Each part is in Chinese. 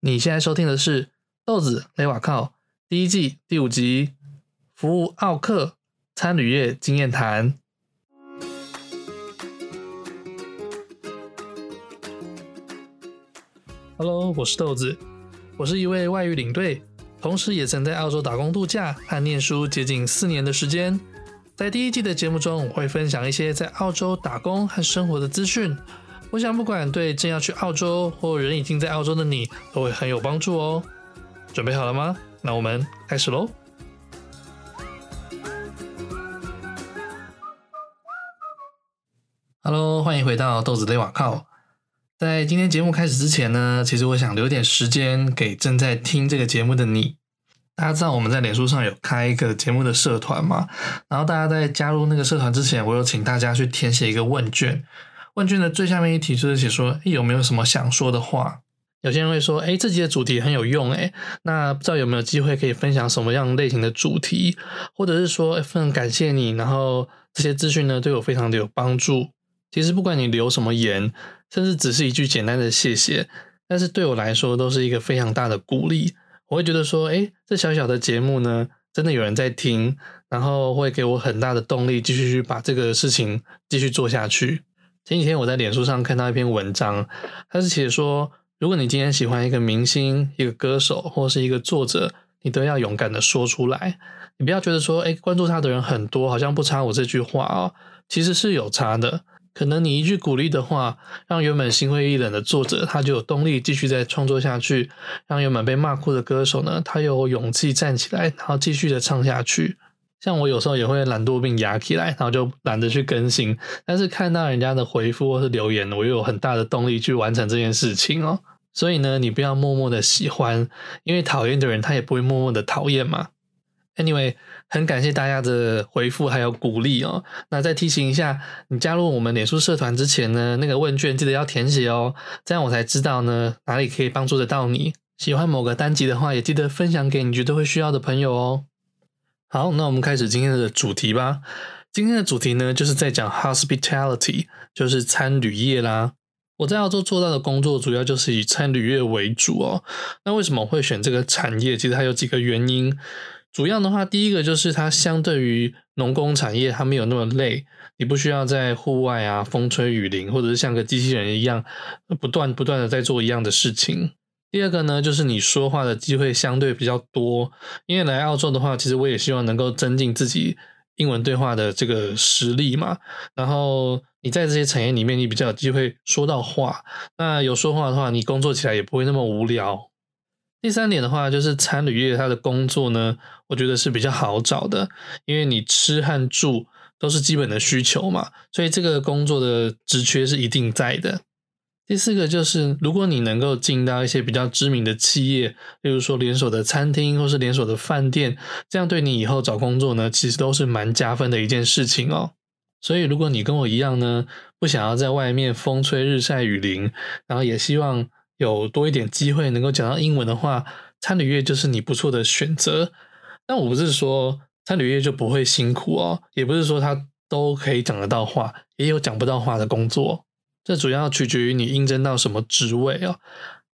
你现在收听的是豆子雷瓦靠第一季第五集，服务奥客餐旅业经验谈。Hello，我是豆子，我是一位外语领队，同时也曾在澳洲打工度假和念书接近四年的时间。在第一季的节目中，我会分享一些在澳洲打工和生活的资讯。我想，不管对正要去澳洲或人已经在澳洲的你，都会很有帮助哦。准备好了吗？那我们开始喽。Hello，欢迎回到豆子的瓦靠。在今天节目开始之前呢，其实我想留点时间给正在听这个节目的你。大家知道我们在脸书上有开一个节目的社团嘛？然后大家在加入那个社团之前，我有请大家去填写一个问卷。问卷的最下面一题就是写说，有没有什么想说的话？有些人会说，哎，这集的主题很有用，哎，那不知道有没有机会可以分享什么样类型的主题？或者是说，非常感谢你，然后这些资讯呢对我非常的有帮助。其实不管你留什么言，甚至只是一句简单的谢谢，但是对我来说都是一个非常大的鼓励。我会觉得说，诶，这小小的节目呢，真的有人在听，然后会给我很大的动力，继续去把这个事情继续做下去。前几天我在脸书上看到一篇文章，它是写说，如果你今天喜欢一个明星、一个歌手或是一个作者，你都要勇敢的说出来。你不要觉得说，诶，关注他的人很多，好像不差我这句话哦，其实是有差的。可能你一句鼓励的话，让原本心灰意冷的作者，他就有动力继续再创作下去；让原本被骂哭的歌手呢，他有勇气站起来，然后继续的唱下去。像我有时候也会懒惰病压起来，然后就懒得去更新。但是看到人家的回复或是留言，我又有很大的动力去完成这件事情哦。所以呢，你不要默默的喜欢，因为讨厌的人他也不会默默的讨厌嘛。Anyway，很感谢大家的回复还有鼓励哦。那再提醒一下，你加入我们脸书社团之前呢，那个问卷记得要填写哦，这样我才知道呢哪里可以帮助得到你。喜欢某个单集的话，也记得分享给你觉得会需要的朋友哦。好，那我们开始今天的主题吧。今天的主题呢，就是在讲 hospitality，就是餐旅业啦。我在澳洲做到的工作，主要就是以餐旅业为主哦。那为什么会选这个产业？其实它有几个原因。主要的话，第一个就是它相对于农工产业，它没有那么累，你不需要在户外啊风吹雨淋，或者是像个机器人一样不断不断的在做一样的事情。第二个呢，就是你说话的机会相对比较多，因为来澳洲的话，其实我也希望能够增进自己英文对话的这个实力嘛。然后你在这些产业里面，你比较有机会说到话，那有说话的话，你工作起来也不会那么无聊。第三点的话，就是餐旅业它的工作呢，我觉得是比较好找的，因为你吃和住都是基本的需求嘛，所以这个工作的职缺是一定在的。第四个就是，如果你能够进到一些比较知名的企业，例如说连锁的餐厅或是连锁的饭店，这样对你以后找工作呢，其实都是蛮加分的一件事情哦。所以，如果你跟我一样呢，不想要在外面风吹日晒雨淋，然后也希望。有多一点机会能够讲到英文的话，餐旅业就是你不错的选择。但我不是说餐旅业就不会辛苦哦，也不是说他都可以讲得到话，也有讲不到话的工作。这主要取决于你应征到什么职位哦。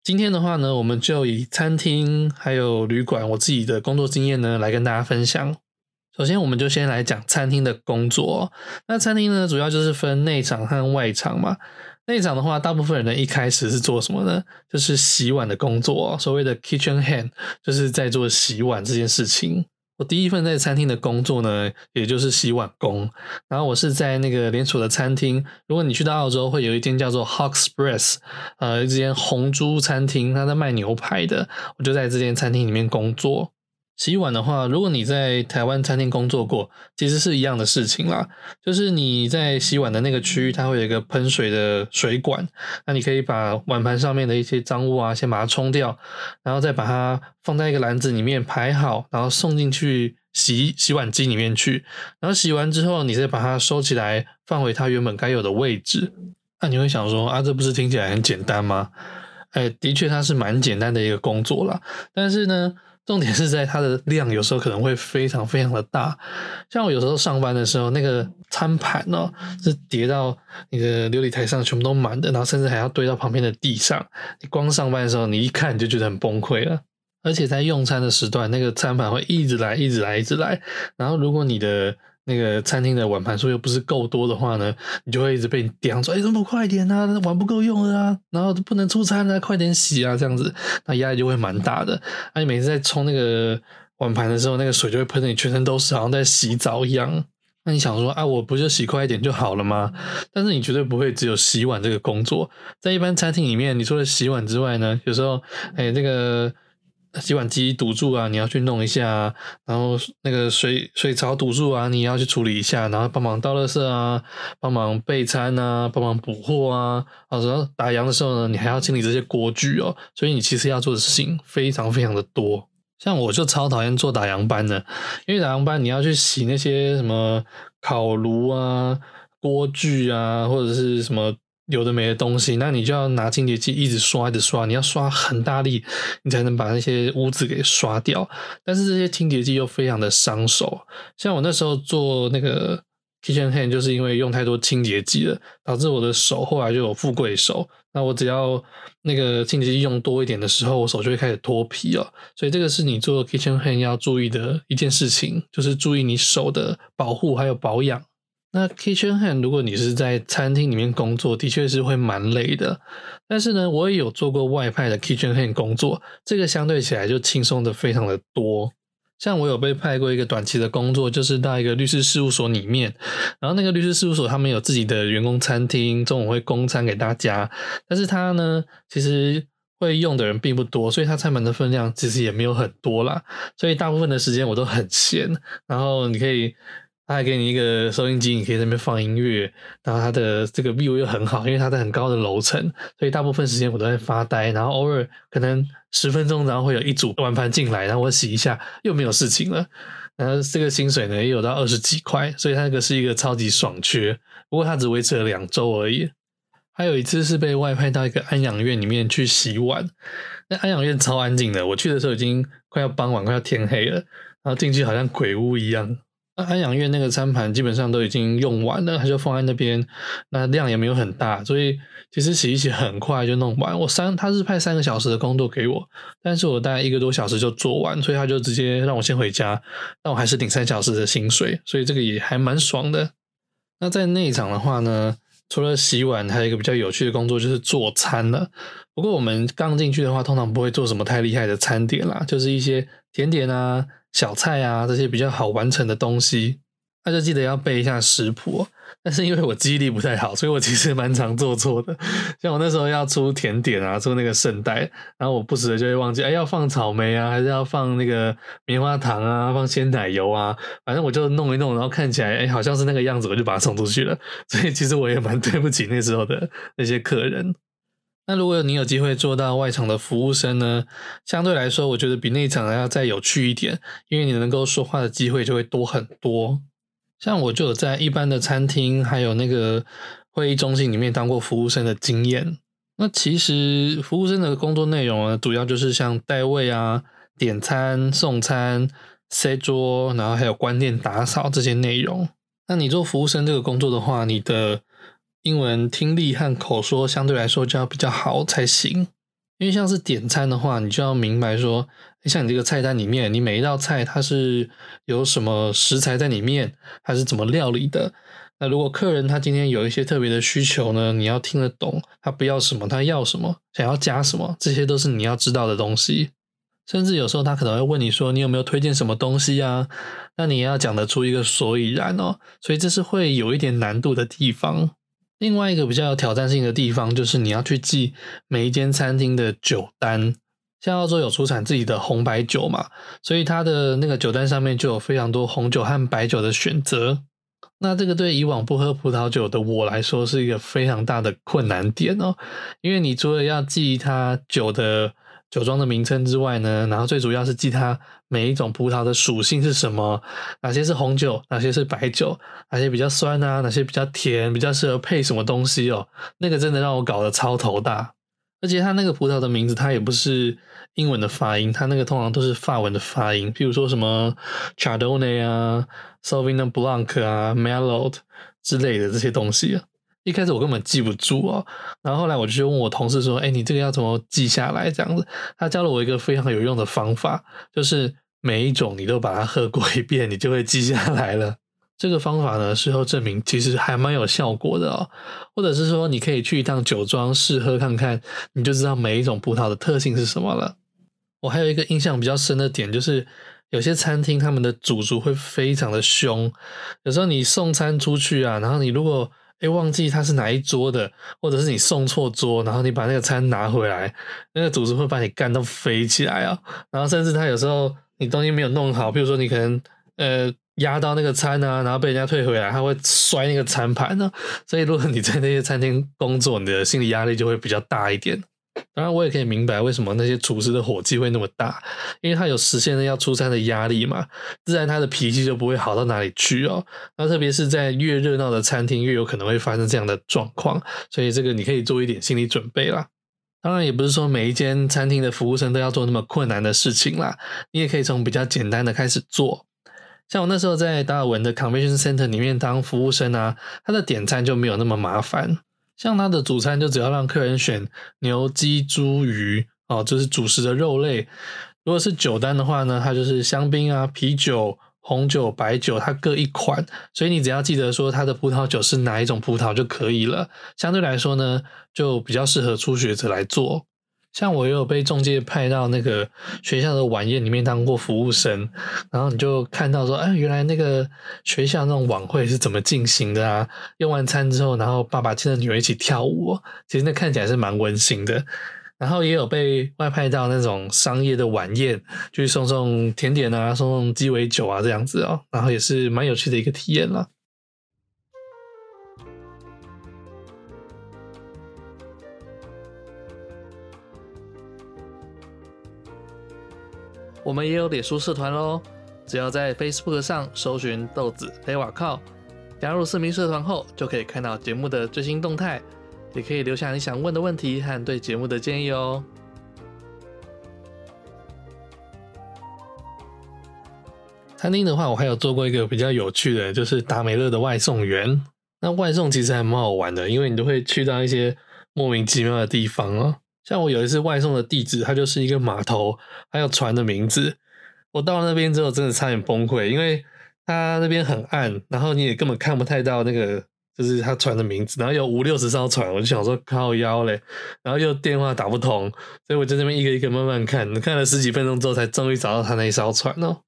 今天的话呢，我们就以餐厅还有旅馆我自己的工作经验呢来跟大家分享。首先，我们就先来讲餐厅的工作。那餐厅呢，主要就是分内场和外场嘛。内场的话，大部分人呢一开始是做什么呢？就是洗碗的工作，所谓的 kitchen hand，就是在做洗碗这件事情。我第一份在餐厅的工作呢，也就是洗碗工。然后我是在那个连锁的餐厅，如果你去到澳洲，会有一间叫做 Hawk's Press，呃，一间红猪餐厅，它在卖牛排的，我就在这间餐厅里面工作。洗碗的话，如果你在台湾餐厅工作过，其实是一样的事情啦。就是你在洗碗的那个区域，它会有一个喷水的水管，那你可以把碗盘上面的一些脏物啊，先把它冲掉，然后再把它放在一个篮子里面排好，然后送进去洗洗碗机里面去。然后洗完之后，你再把它收起来，放回它原本该有的位置。那你会想说啊，这不是听起来很简单吗？哎，的确它是蛮简单的一个工作啦。但是呢。重点是在它的量，有时候可能会非常非常的大。像我有时候上班的时候，那个餐盘哦，是叠到你的琉璃台上，全部都满的，然后甚至还要堆到旁边的地上。你光上班的时候，你一看你就觉得很崩溃了。而且在用餐的时段，那个餐盘会一直来，一直来，一直来。然后如果你的那个餐厅的碗盘数又不是够多的话呢，你就会一直被刁说：“哎、怎么不快点啊？碗不够用了啊！然后不能出餐啊，快点洗啊！”这样子，那压力就会蛮大的。那你每次在冲那个碗盘的时候，那个水就会喷得你全身都是，好像在洗澡一样。那你想说啊，我不就洗快一点就好了吗？但是你绝对不会只有洗碗这个工作。在一般餐厅里面，你除了洗碗之外呢，有时候哎，那个。洗碗机堵住啊，你要去弄一下，然后那个水水槽堵住啊，你要去处理一下，然后帮忙倒垃圾啊，帮忙备餐啊，帮忙补货啊啊，然后打烊的时候呢，你还要清理这些锅具哦，所以你其实要做的事情非常非常的多。像我就超讨厌做打烊班的，因为打烊班你要去洗那些什么烤炉啊、锅具啊，或者是什么。有的没的东西，那你就要拿清洁剂一直刷，一直刷，你要刷很大力，你才能把那些污渍给刷掉。但是这些清洁剂又非常的伤手，像我那时候做那个 kitchen hand，就是因为用太多清洁剂了，导致我的手后来就有富贵手。那我只要那个清洁剂用多一点的时候，我手就会开始脱皮了。所以这个是你做 kitchen hand 要注意的一件事情，就是注意你手的保护还有保养。那 kitchen hand，如果你是在餐厅里面工作，的确是会蛮累的。但是呢，我也有做过外派的 kitchen hand 工作，这个相对起来就轻松的非常的多。像我有被派过一个短期的工作，就是到一个律师事务所里面，然后那个律师事务所他们有自己的员工餐厅，中午会供餐给大家。但是他呢，其实会用的人并不多，所以他餐盘的分量其实也没有很多啦。所以大部分的时间我都很闲，然后你可以。他还给你一个收音机，你可以在那边放音乐，然后它的这个 view 又很好，因为它在很高的楼层，所以大部分时间我都在发呆，然后偶尔可能十分钟，然后会有一组碗盘进来，然后我洗一下，又没有事情了。然后这个薪水呢也有到二十几块，所以它那个是一个超级爽缺。不过它只维持了两周而已。还有一次是被外派到一个安养院里面去洗碗，那安养院超安静的，我去的时候已经快要傍晚，快要天黑了，然后进去好像鬼屋一样。那安养院那个餐盘基本上都已经用完了，它就放在那边，那量也没有很大，所以其实洗一洗很快就弄完。我三他是派三个小时的工作给我，但是我大概一个多小时就做完，所以他就直接让我先回家，但我还是领三小时的薪水，所以这个也还蛮爽的。那在内场的话呢，除了洗碗，还有一个比较有趣的工作就是做餐了。不过我们刚进去的话，通常不会做什么太厉害的餐点啦，就是一些甜点啊。小菜啊，这些比较好完成的东西，那就记得要背一下食谱。但是因为我记忆力不太好，所以我其实蛮常做错的。像我那时候要出甜点啊，出那个圣代，然后我不时的就会忘记，哎，要放草莓啊，还是要放那个棉花糖啊，放鲜奶油啊，反正我就弄一弄，然后看起来哎好像是那个样子，我就把它送出去了。所以其实我也蛮对不起那时候的那些客人。那如果你有机会做到外场的服务生呢，相对来说，我觉得比内场还要再有趣一点，因为你能够说话的机会就会多很多。像我就有在一般的餐厅，还有那个会议中心里面当过服务生的经验。那其实服务生的工作内容呢，主要就是像带位啊、点餐、送餐、塞桌，然后还有关店打扫这些内容。那你做服务生这个工作的话，你的英文听力和口说相对来说就要比较好才行，因为像是点餐的话，你就要明白说，像你这个菜单里面，你每一道菜它是有什么食材在里面，还是怎么料理的。那如果客人他今天有一些特别的需求呢，你要听得懂，他不要什么，他要什么，想要加什么，这些都是你要知道的东西。甚至有时候他可能会问你说，你有没有推荐什么东西啊？那你也要讲得出一个所以然哦。所以这是会有一点难度的地方。另外一个比较有挑战性的地方，就是你要去记每一间餐厅的酒单。像澳洲有出产自己的红白酒嘛，所以它的那个酒单上面就有非常多红酒和白酒的选择。那这个对以往不喝葡萄酒的我来说，是一个非常大的困难点哦，因为你除了要记它酒的。酒庄的名称之外呢，然后最主要是记它每一种葡萄的属性是什么，哪些是红酒，哪些是白酒，哪些比较酸啊，哪些比较甜，比较适合配什么东西哦。那个真的让我搞得超头大，而且它那个葡萄的名字，它也不是英文的发音，它那个通常都是法文的发音，譬如说什么 Chardonnay 啊、Sauvignon Blanc 啊、Merlot 之类的这些东西。一开始我根本记不住哦，然后后来我就去问我同事说：“哎，你这个要怎么记下来？”这样子，他教了我一个非常有用的方法，就是每一种你都把它喝过一遍，你就会记下来了。这个方法呢，事后证明其实还蛮有效果的哦。或者是说，你可以去一趟酒庄试喝看看，你就知道每一种葡萄的特性是什么了。我还有一个印象比较深的点，就是有些餐厅他们的主厨会非常的凶，有时候你送餐出去啊，然后你如果诶，忘记他是哪一桌的，或者是你送错桌，然后你把那个餐拿回来，那个主厨会把你干到飞起来啊！然后甚至他有时候你东西没有弄好，比如说你可能呃压到那个餐啊，然后被人家退回来，他会摔那个餐盘呢。所以如果你在那些餐厅工作，你的心理压力就会比较大一点。当然，我也可以明白为什么那些厨师的火气会那么大，因为他有实现了要出餐的压力嘛，自然他的脾气就不会好到哪里去哦。那特别是在越热闹的餐厅，越有可能会发生这样的状况，所以这个你可以做一点心理准备啦。当然，也不是说每一间餐厅的服务生都要做那么困难的事情啦，你也可以从比较简单的开始做。像我那时候在达尔文的 Convention Center 里面当服务生啊，他的点餐就没有那么麻烦。像它的主餐就只要让客人选牛、鸡、猪、鱼哦，就是主食的肉类。如果是酒单的话呢，它就是香槟啊、啤酒、红酒、白酒，它各一款。所以你只要记得说它的葡萄酒是哪一种葡萄就可以了。相对来说呢，就比较适合初学者来做。像我也有被中介派到那个学校的晚宴里面当过服务生，然后你就看到说，哎，原来那个学校那种晚会是怎么进行的啊？用完餐之后，然后爸爸牵着女儿一起跳舞，其实那看起来是蛮温馨的。然后也有被外派到那种商业的晚宴，去送送甜点啊，送送鸡尾酒啊这样子哦，然后也是蛮有趣的一个体验了。我们也有脸书社团喽，只要在 Facebook 上搜寻豆子黑瓦靠，加入私密社团后，就可以看到节目的最新动态，也可以留下你想问的问题和对节目的建议哦。餐厅的话，我还有做过一个比较有趣的，就是达美乐的外送员。那外送其实还蛮好玩的，因为你都会去到一些莫名其妙的地方哦。像我有一次外送的地址，它就是一个码头，还有船的名字。我到了那边之后，真的差点崩溃，因为它那边很暗，然后你也根本看不太到那个就是它船的名字。然后有五六十艘船，我就想说靠腰嘞，然后又电话打不通，所以我在那边一个一个慢慢看，看了十几分钟之后，才终于找到它那一艘船哦。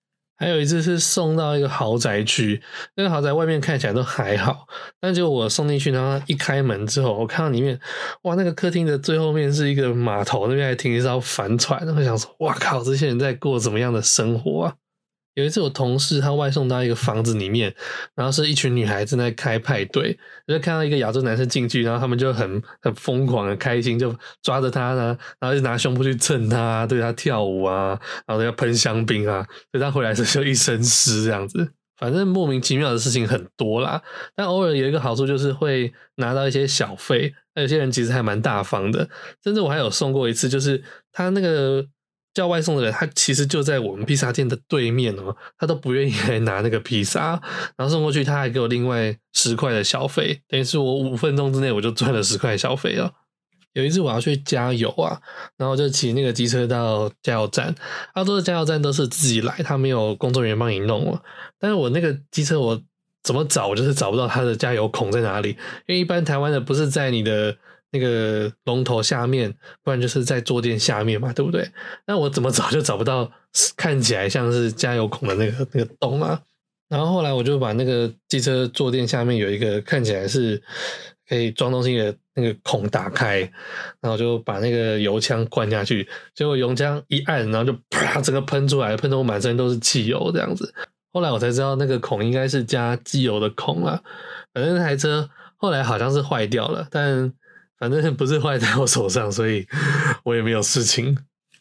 还有一次是送到一个豪宅区，那个豪宅外面看起来都还好，但就我送进去，然后一开门之后，我看到里面，哇，那个客厅的最后面是一个码头，那边还停一艘帆船，然后想说，哇靠，这些人在过怎么样的生活啊？有一次，我同事他外送到一个房子里面，然后是一群女孩正在开派对，就看到一个亚洲男生进去，然后他们就很很疯狂的开心，就抓着他呢，然后就拿胸部去蹭他，对他跳舞啊，然后要喷香槟啊，所以他回来的时就一身湿这样子。反正莫名其妙的事情很多啦，但偶尔有一个好处就是会拿到一些小费，那有些人其实还蛮大方的，甚至我还有送过一次，就是他那个。叫外送的人，他其实就在我们披萨店的对面哦，他都不愿意来拿那个披萨，然后送过去，他还给我另外十块的小费，等于是我五分钟之内我就赚了十块小费了。有一次我要去加油啊，然后就骑那个机车到加油站，澳洲的加油站都是自己来，他没有工作人员帮你弄了。但是我那个机车我怎么找，我就是找不到它的加油孔在哪里，因为一般台湾的不是在你的。那个龙头下面，不然就是在坐垫下面嘛，对不对？那我怎么找就找不到看起来像是加油孔的那个那个洞啊。然后后来我就把那个机车坐垫下面有一个看起来是可以装东西的那个孔打开，然后就把那个油枪灌下去，结果油枪一按，然后就啪，整个喷出来，喷得我满身都是汽油这样子。后来我才知道那个孔应该是加机油的孔啊。反正那台车后来好像是坏掉了，但。反正不是坏在我手上，所以我也没有事情。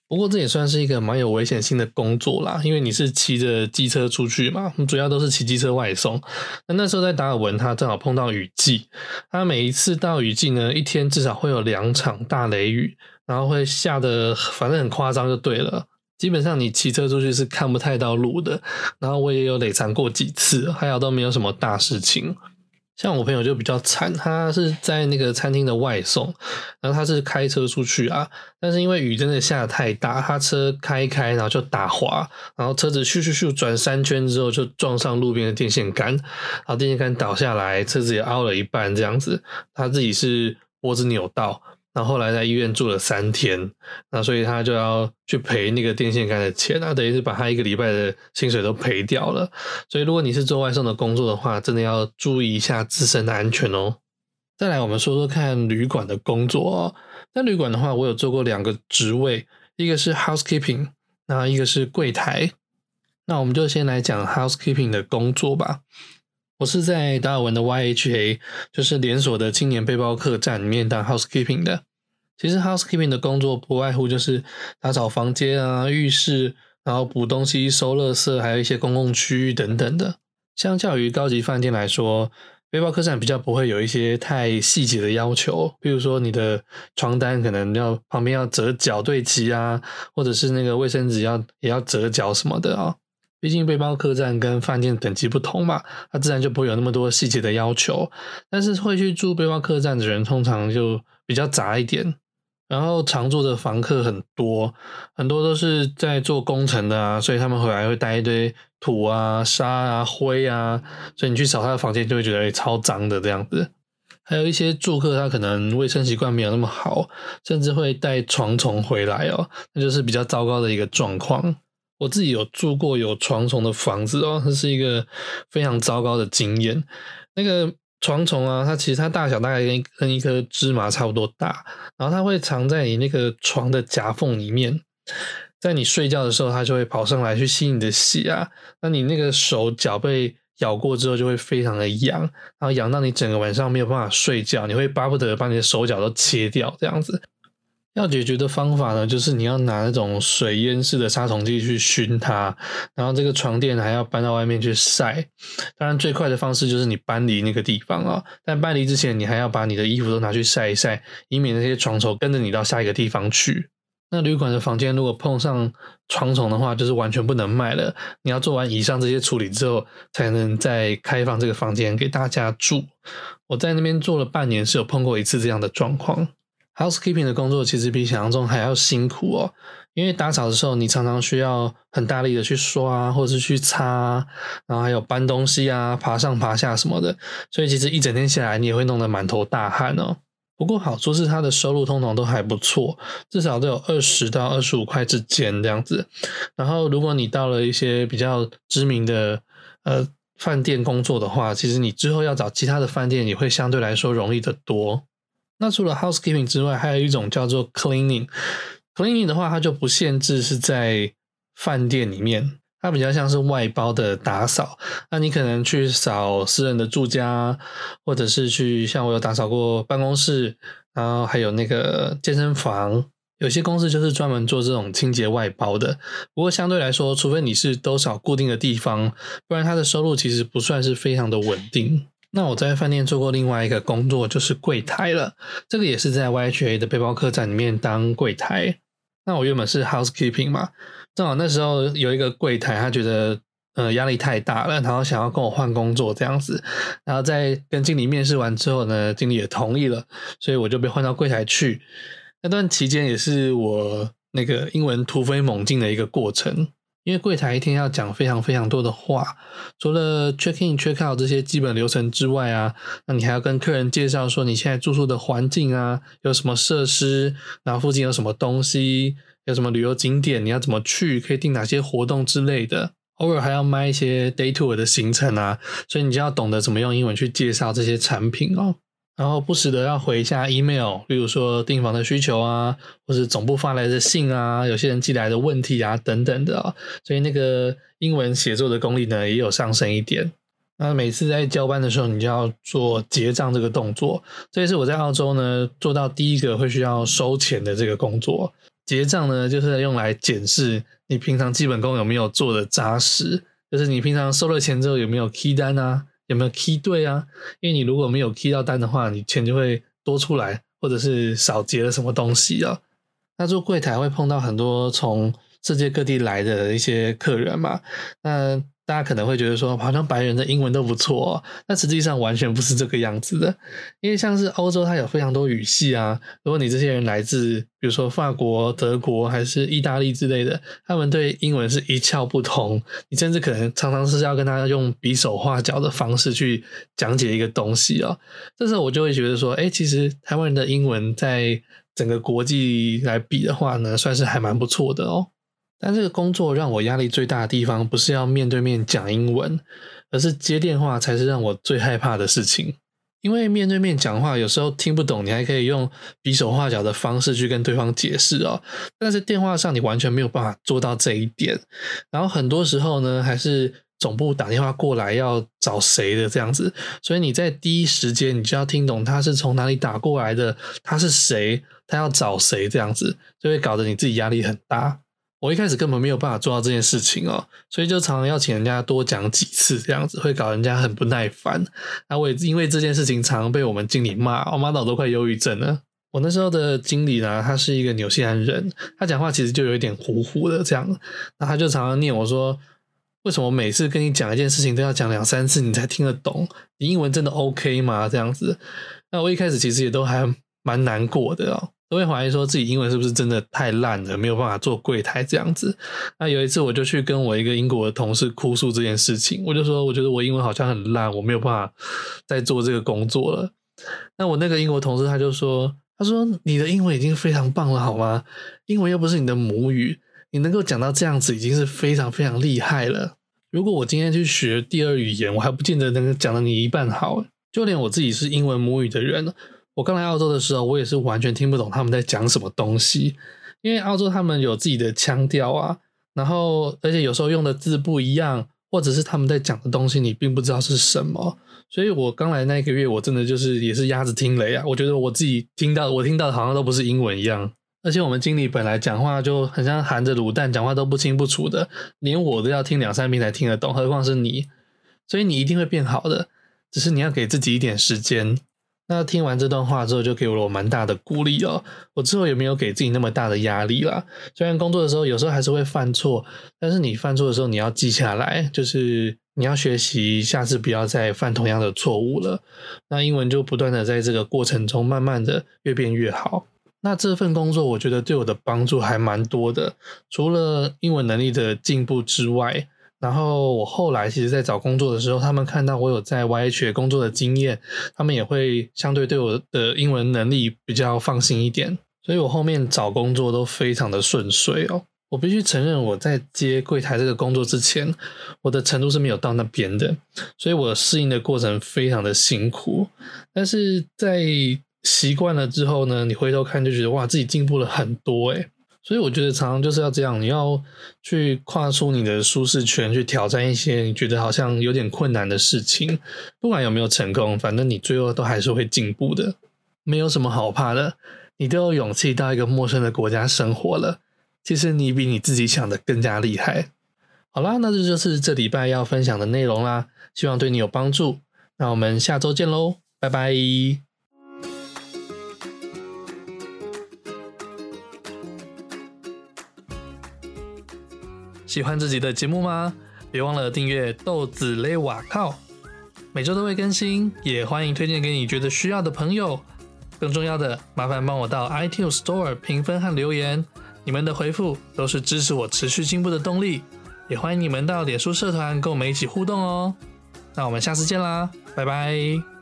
不过这也算是一个蛮有危险性的工作啦，因为你是骑着机车出去嘛，主要都是骑机车外送。那那时候在达尔文，他正好碰到雨季，他每一次到雨季呢，一天至少会有两场大雷雨，然后会下得反正很夸张就对了。基本上你骑车出去是看不太到路的。然后我也有累残过几次，还好都没有什么大事情。像我朋友就比较惨，他是在那个餐厅的外送，然后他是开车出去啊，但是因为雨真的下太大，他车开开，然后就打滑，然后车子咻咻咻转三圈之后就撞上路边的电线杆，然后电线杆倒下来，车子也凹了一半这样子，他自己是脖子扭到。然后后来在医院住了三天，那所以他就要去赔那个电线杆的钱，那等于是把他一个礼拜的薪水都赔掉了。所以如果你是做外送的工作的话，真的要注意一下自身的安全哦。再来，我们说说看旅馆的工作哦。在旅馆的话，我有做过两个职位，一个是 housekeeping，那一个是柜台。那我们就先来讲 housekeeping 的工作吧。我是在达尔文的 YHA，就是连锁的青年背包客栈里面当 housekeeping 的。其实 housekeeping 的工作不外乎就是打扫房间啊、浴室，然后补东西、收垃圾，还有一些公共区域等等的。相较于高级饭店来说，背包客栈比较不会有一些太细节的要求，比如说你的床单可能要旁边要折角对齐啊，或者是那个卫生纸要也要折角什么的啊。毕竟背包客栈跟饭店等级不同嘛，它自然就不会有那么多细节的要求。但是会去住背包客栈的人，通常就比较杂一点。然后常住的房客很多，很多都是在做工程的啊，所以他们回来会带一堆土啊、沙啊、灰啊，所以你去扫他的房间就会觉得超脏的这样子。还有一些住客他可能卫生习惯没有那么好，甚至会带床虫回来哦，那就是比较糟糕的一个状况。我自己有住过有床虫的房子哦，这是一个非常糟糕的经验。那个床虫啊，它其实它大小大概跟跟一颗芝麻差不多大，然后它会藏在你那个床的夹缝里面，在你睡觉的时候，它就会跑上来去吸你的血啊。那你那个手脚被咬过之后，就会非常的痒，然后痒到你整个晚上没有办法睡觉，你会巴不得把你的手脚都切掉这样子。要解决的方法呢，就是你要拿那种水烟式的杀虫剂去熏它，然后这个床垫还要搬到外面去晒。当然，最快的方式就是你搬离那个地方啊。但搬离之前，你还要把你的衣服都拿去晒一晒，以免那些床虫跟着你到下一个地方去。那旅馆的房间如果碰上床虫的话，就是完全不能卖了。你要做完以上这些处理之后，才能再开放这个房间给大家住。我在那边做了半年，是有碰过一次这样的状况。Housekeeping 的工作其实比想象中还要辛苦哦，因为打扫的时候你常常需要很大力的去刷，或者是去擦，然后还有搬东西啊、爬上爬下什么的，所以其实一整天下来你也会弄得满头大汗哦。不过好处是他的收入通常都还不错，至少都有二十到二十五块之间这样子。然后如果你到了一些比较知名的呃饭店工作的话，其实你之后要找其他的饭店也会相对来说容易得多。那除了 housekeeping 之外，还有一种叫做 cleaning。cleaning 的话，它就不限制是在饭店里面，它比较像是外包的打扫。那你可能去扫私人的住家，或者是去像我有打扫过办公室，然后还有那个健身房。有些公司就是专门做这种清洁外包的。不过相对来说，除非你是都扫固定的地方，不然它的收入其实不算是非常的稳定。那我在饭店做过另外一个工作，就是柜台了。这个也是在 YHA 的背包客栈里面当柜台。那我原本是 housekeeping 嘛，正好那时候有一个柜台，他觉得呃压力太大了，然后想要跟我换工作这样子。然后在跟经理面试完之后呢，经理也同意了，所以我就被换到柜台去。那段期间也是我那个英文突飞猛进的一个过程。因为柜台一天要讲非常非常多的话，除了 check in check out 这些基本流程之外啊，那你还要跟客人介绍说你现在住宿的环境啊，有什么设施，然后附近有什么东西，有什么旅游景点，你要怎么去，可以订哪些活动之类的。偶尔还要卖一些 day tour 的行程啊，所以你就要懂得怎么用英文去介绍这些产品哦。然后不时的要回一下 email，比如说订房的需求啊，或是总部发来的信啊，有些人寄来的问题啊等等的哦，所以那个英文写作的功力呢也有上升一点。那每次在交班的时候，你就要做结账这个动作，这也是我在澳洲呢做到第一个会需要收钱的这个工作。结账呢就是用来检视你平常基本功有没有做的扎实，就是你平常收了钱之后有没有 key 单啊。有没有 key 对啊？因为你如果没有 key 到单的话，你钱就会多出来，或者是少结了什么东西啊。那做柜台会碰到很多从世界各地来的一些客人嘛，那。大家可能会觉得说，好像白人的英文都不错哦，但实际上完全不是这个样子的。因为像是欧洲，它有非常多语系啊。如果你这些人来自，比如说法国、德国还是意大利之类的，他们对英文是一窍不通。你甚至可能常常是要跟他用比手画脚的方式去讲解一个东西哦。这时候我就会觉得说，哎，其实台湾人的英文在整个国际来比的话呢，算是还蛮不错的哦。但这个工作让我压力最大的地方，不是要面对面讲英文，而是接电话才是让我最害怕的事情。因为面对面讲话，有时候听不懂，你还可以用比手画脚的方式去跟对方解释哦。但是电话上你完全没有办法做到这一点。然后很多时候呢，还是总部打电话过来要找谁的这样子，所以你在第一时间你就要听懂他是从哪里打过来的，他是谁，他要找谁这样子，就会搞得你自己压力很大。我一开始根本没有办法做到这件事情哦，所以就常常要请人家多讲几次，这样子会搞人家很不耐烦。那我也因为这件事情常常被我们经理骂，我骂到都快忧郁症了。我那时候的经理呢，他是一个纽西兰人，他讲话其实就有一点糊糊的这样，那他就常常念我说：“为什么每次跟你讲一件事情都要讲两三次你才听得懂？你英文真的 OK 吗？”这样子，那我一开始其实也都还蛮难过的哦。都会怀疑说自己英文是不是真的太烂了，没有办法做柜台这样子。那有一次我就去跟我一个英国的同事哭诉这件事情，我就说我觉得我英文好像很烂，我没有办法再做这个工作了。那我那个英国同事他就说，他说你的英文已经非常棒了，好吗？英文又不是你的母语，你能够讲到这样子已经是非常非常厉害了。如果我今天去学第二语言，我还不见得能讲得你一半好。就连我自己是英文母语的人。我刚来澳洲的时候，我也是完全听不懂他们在讲什么东西，因为澳洲他们有自己的腔调啊，然后而且有时候用的字不一样，或者是他们在讲的东西你并不知道是什么，所以我刚来那一个月，我真的就是也是鸭子听雷啊，我觉得我自己听到我听到的好像都不是英文一样，而且我们经理本来讲话就很像含着卤蛋，讲话都不清不楚的，连我都要听两三遍才听得懂，何况是你，所以你一定会变好的，只是你要给自己一点时间。那听完这段话之后，就给了我蛮大的鼓励哦。我之后也没有给自己那么大的压力啦。虽然工作的时候有时候还是会犯错，但是你犯错的时候你要记下来，就是你要学习下次不要再犯同样的错误了。那英文就不断的在这个过程中慢慢的越变越好。那这份工作我觉得对我的帮助还蛮多的，除了英文能力的进步之外。然后我后来其实，在找工作的时候，他们看到我有在 YH 工作的经验，他们也会相对对我的英文能力比较放心一点，所以我后面找工作都非常的顺遂哦。我必须承认，我在接柜台这个工作之前，我的程度是没有到那边的，所以我适应的过程非常的辛苦。但是在习惯了之后呢，你回头看就觉得哇，自己进步了很多诶。所以我觉得常常就是要这样，你要去跨出你的舒适圈，去挑战一些你觉得好像有点困难的事情。不管有没有成功，反正你最后都还是会进步的。没有什么好怕的，你都有勇气到一个陌生的国家生活了。其实你比你自己想的更加厉害。好啦，那这就是这礼拜要分享的内容啦，希望对你有帮助。那我们下周见喽，拜拜。喜欢自己的节目吗？别忘了订阅豆子勒瓦靠，每周都会更新，也欢迎推荐给你觉得需要的朋友。更重要的，麻烦帮我到 iTunes Store 评分和留言，你们的回复都是支持我持续进步的动力。也欢迎你们到脸书社团跟我们一起互动哦。那我们下次见啦，拜拜。